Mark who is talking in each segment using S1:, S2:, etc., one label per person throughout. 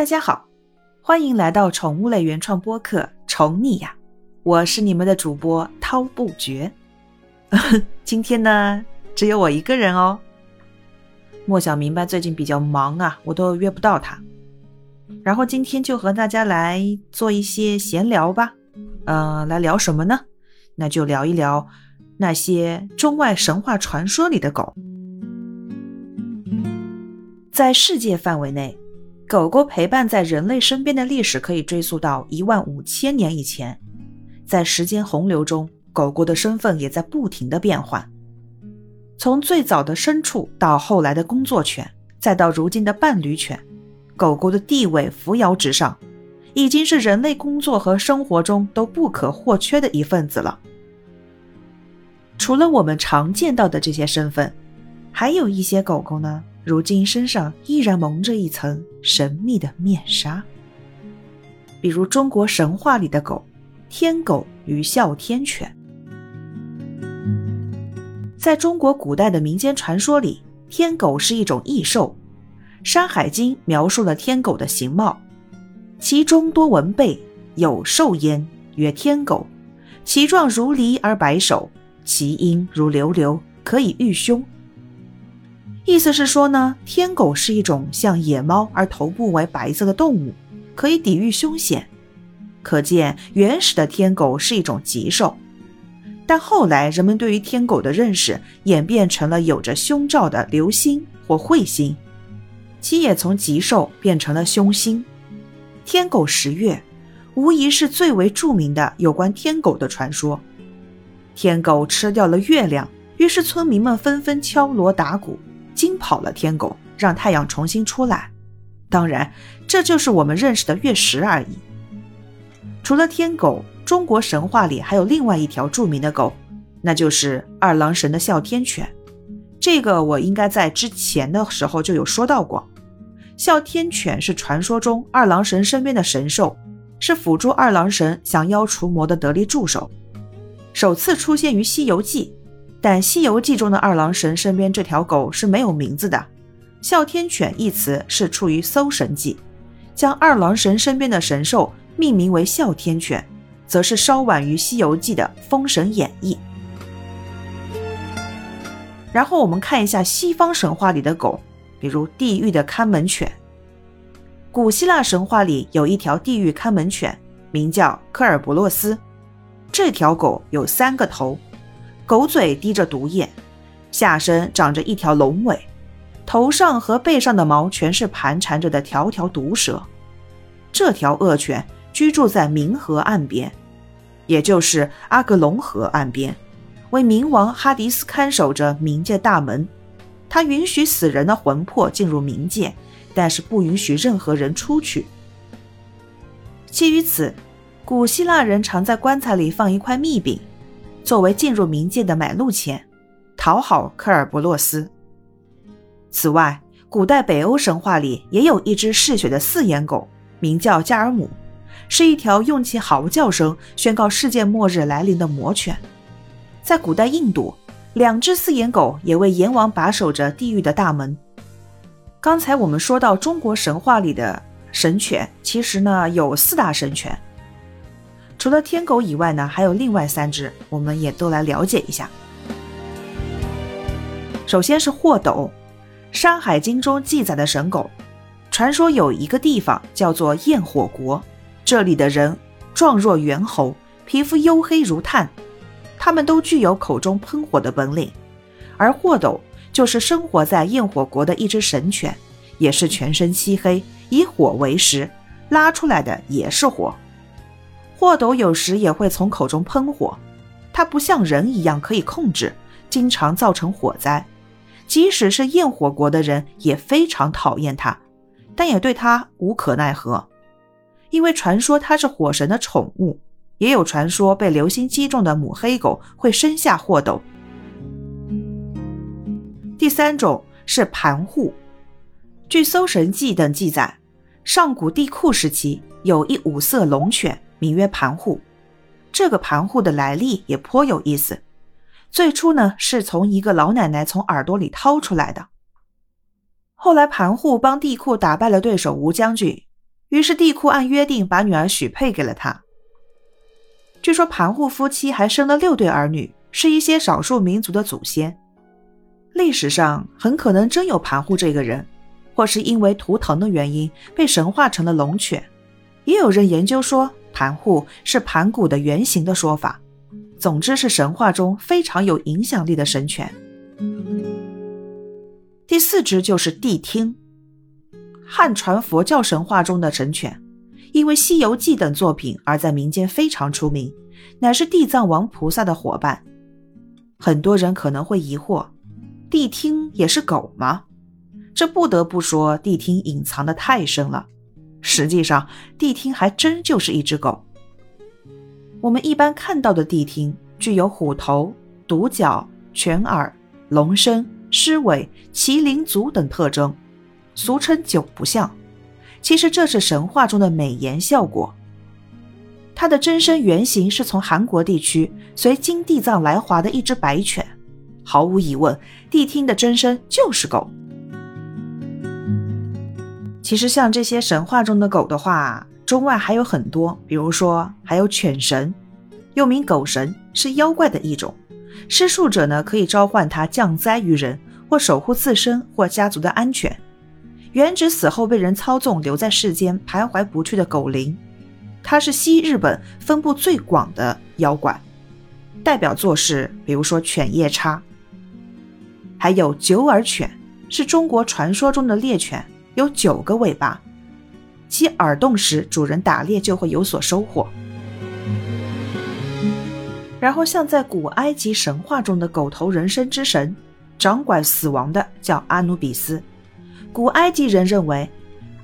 S1: 大家好，欢迎来到宠物类原创播客《宠你呀》，我是你们的主播涛不绝。今天呢，只有我一个人哦。莫小明白最近比较忙啊，我都约不到他。然后今天就和大家来做一些闲聊吧。呃，来聊什么呢？那就聊一聊那些中外神话传说里的狗。在世界范围内。狗狗陪伴在人类身边的历史可以追溯到一万五千年以前，在时间洪流中，狗狗的身份也在不停的变换。从最早的牲畜到后来的工作犬，再到如今的伴侣犬，狗狗的地位扶摇直上，已经是人类工作和生活中都不可或缺的一份子了。除了我们常见到的这些身份，还有一些狗狗呢。如今身上依然蒙着一层神秘的面纱，比如中国神话里的狗——天狗与哮天犬。在中国古代的民间传说里，天狗是一种异兽，《山海经》描述了天狗的形貌：其中多文背，有兽焉，曰天狗。其状如狸而白首，其音如流流，可以御凶。意思是说呢，天狗是一种像野猫而头部为白色的动物，可以抵御凶险。可见原始的天狗是一种吉兽。但后来人们对于天狗的认识演变成了有着凶兆的流星或彗星，其也从吉兽变成了凶星。天狗食月，无疑是最为著名的有关天狗的传说。天狗吃掉了月亮，于是村民们纷纷敲锣打鼓。惊跑了天狗，让太阳重新出来。当然，这就是我们认识的月食而已。除了天狗，中国神话里还有另外一条著名的狗，那就是二郎神的哮天犬。这个我应该在之前的时候就有说到过。哮天犬是传说中二郎神身边的神兽，是辅助二郎神降妖除魔的得力助手，首次出现于《西游记》。但《西游记》中的二郎神身边这条狗是没有名字的，“哮天犬”一词是出于《搜神记》，将二郎神身边的神兽命名为哮天犬，则是稍晚于《西游记》的《封神演义》。然后我们看一下西方神话里的狗，比如地狱的看门犬。古希腊神话里有一条地狱看门犬，名叫科尔伯洛斯，这条狗有三个头。狗嘴滴着毒液，下身长着一条龙尾，头上和背上的毛全是盘缠着的条条毒蛇。这条恶犬居住在冥河岸边，也就是阿格隆河岸边，为冥王哈迪斯看守着冥界大门。他允许死人的魂魄进入冥界，但是不允许任何人出去。基于此，古希腊人常在棺材里放一块蜜饼。作为进入冥界的买路钱，讨好科尔伯洛斯。此外，古代北欧神话里也有一只嗜血的四眼狗，名叫加尔姆，是一条用其嚎叫声宣告世界末日来临的魔犬。在古代印度，两只四眼狗也为阎王把守着地狱的大门。刚才我们说到中国神话里的神犬，其实呢有四大神犬。除了天狗以外呢，还有另外三只，我们也都来了解一下。首先是霍斗，《山海经》中记载的神狗。传说有一个地方叫做焰火国，这里的人状若猿猴，皮肤黝黑如炭，他们都具有口中喷火的本领。而霍斗就是生活在焰火国的一只神犬，也是全身漆黑，以火为食，拉出来的也是火。霍斗有时也会从口中喷火，它不像人一样可以控制，经常造成火灾。即使是焰火国的人也非常讨厌它，但也对它无可奈何，因为传说它是火神的宠物。也有传说被流星击中的母黑狗会生下霍斗。第三种是盘户，据《搜神记》等记载，上古帝喾时期有一五色龙犬。名曰盘户，这个盘户的来历也颇有意思。最初呢，是从一个老奶奶从耳朵里掏出来的。后来盘户帮帝喾打败了对手吴将军，于是帝喾按约定把女儿许配给了他。据说盘户夫妻还生了六对儿女，是一些少数民族的祖先。历史上很可能真有盘户这个人，或是因为图腾的原因被神化成了龙犬。也有人研究说盘户是盘古的原型的说法。总之是神话中非常有影响力的神犬。第四只就是谛听，汉传佛教神话中的神犬，因为《西游记》等作品而在民间非常出名，乃是地藏王菩萨的伙伴。很多人可能会疑惑，谛听也是狗吗？这不得不说，谛听隐藏的太深了。实际上，谛听还真就是一只狗。我们一般看到的谛听具有虎头、独角、犬耳、龙身、狮尾、麒麟足等特征，俗称九不像。其实这是神话中的美颜效果。它的真身原型是从韩国地区随金地藏来华的一只白犬。毫无疑问，谛听的真身就是狗。其实像这些神话中的狗的话，中外还有很多，比如说还有犬神，又名狗神，是妖怪的一种。施术者呢，可以召唤它降灾于人，或守护自身或家族的安全。原指死后被人操纵，留在世间徘徊不去的狗灵。它是西日本分布最广的妖怪，代表作是比如说犬夜叉，还有九耳犬，是中国传说中的猎犬，有九个尾巴。其耳动时，主人打猎就会有所收获。然后，像在古埃及神话中的狗头人身之神，掌管死亡的叫阿努比斯。古埃及人认为，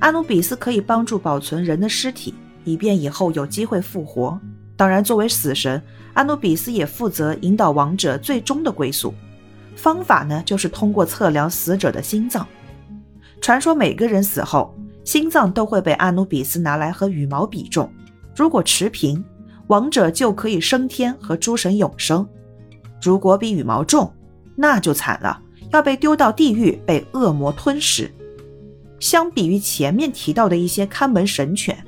S1: 阿努比斯可以帮助保存人的尸体，以便以后有机会复活。当然，作为死神，阿努比斯也负责引导亡者最终的归宿。方法呢，就是通过测量死者的心脏。传说每个人死后。心脏都会被阿努比斯拿来和羽毛比重，如果持平，亡者就可以升天和诸神永生；如果比羽毛重，那就惨了，要被丢到地狱被恶魔吞噬。相比于前面提到的一些看门神犬，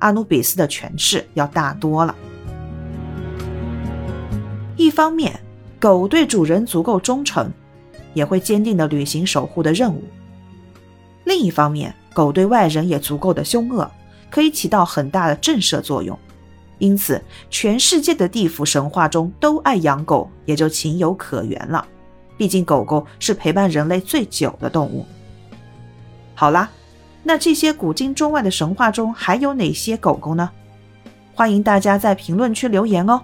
S1: 阿努比斯的权势要大多了。一方面，狗对主人足够忠诚，也会坚定地履行守护的任务；另一方面，狗对外人也足够的凶恶，可以起到很大的震慑作用，因此全世界的地府神话中都爱养狗，也就情有可原了。毕竟狗狗是陪伴人类最久的动物。好啦，那这些古今中外的神话中还有哪些狗狗呢？欢迎大家在评论区留言哦。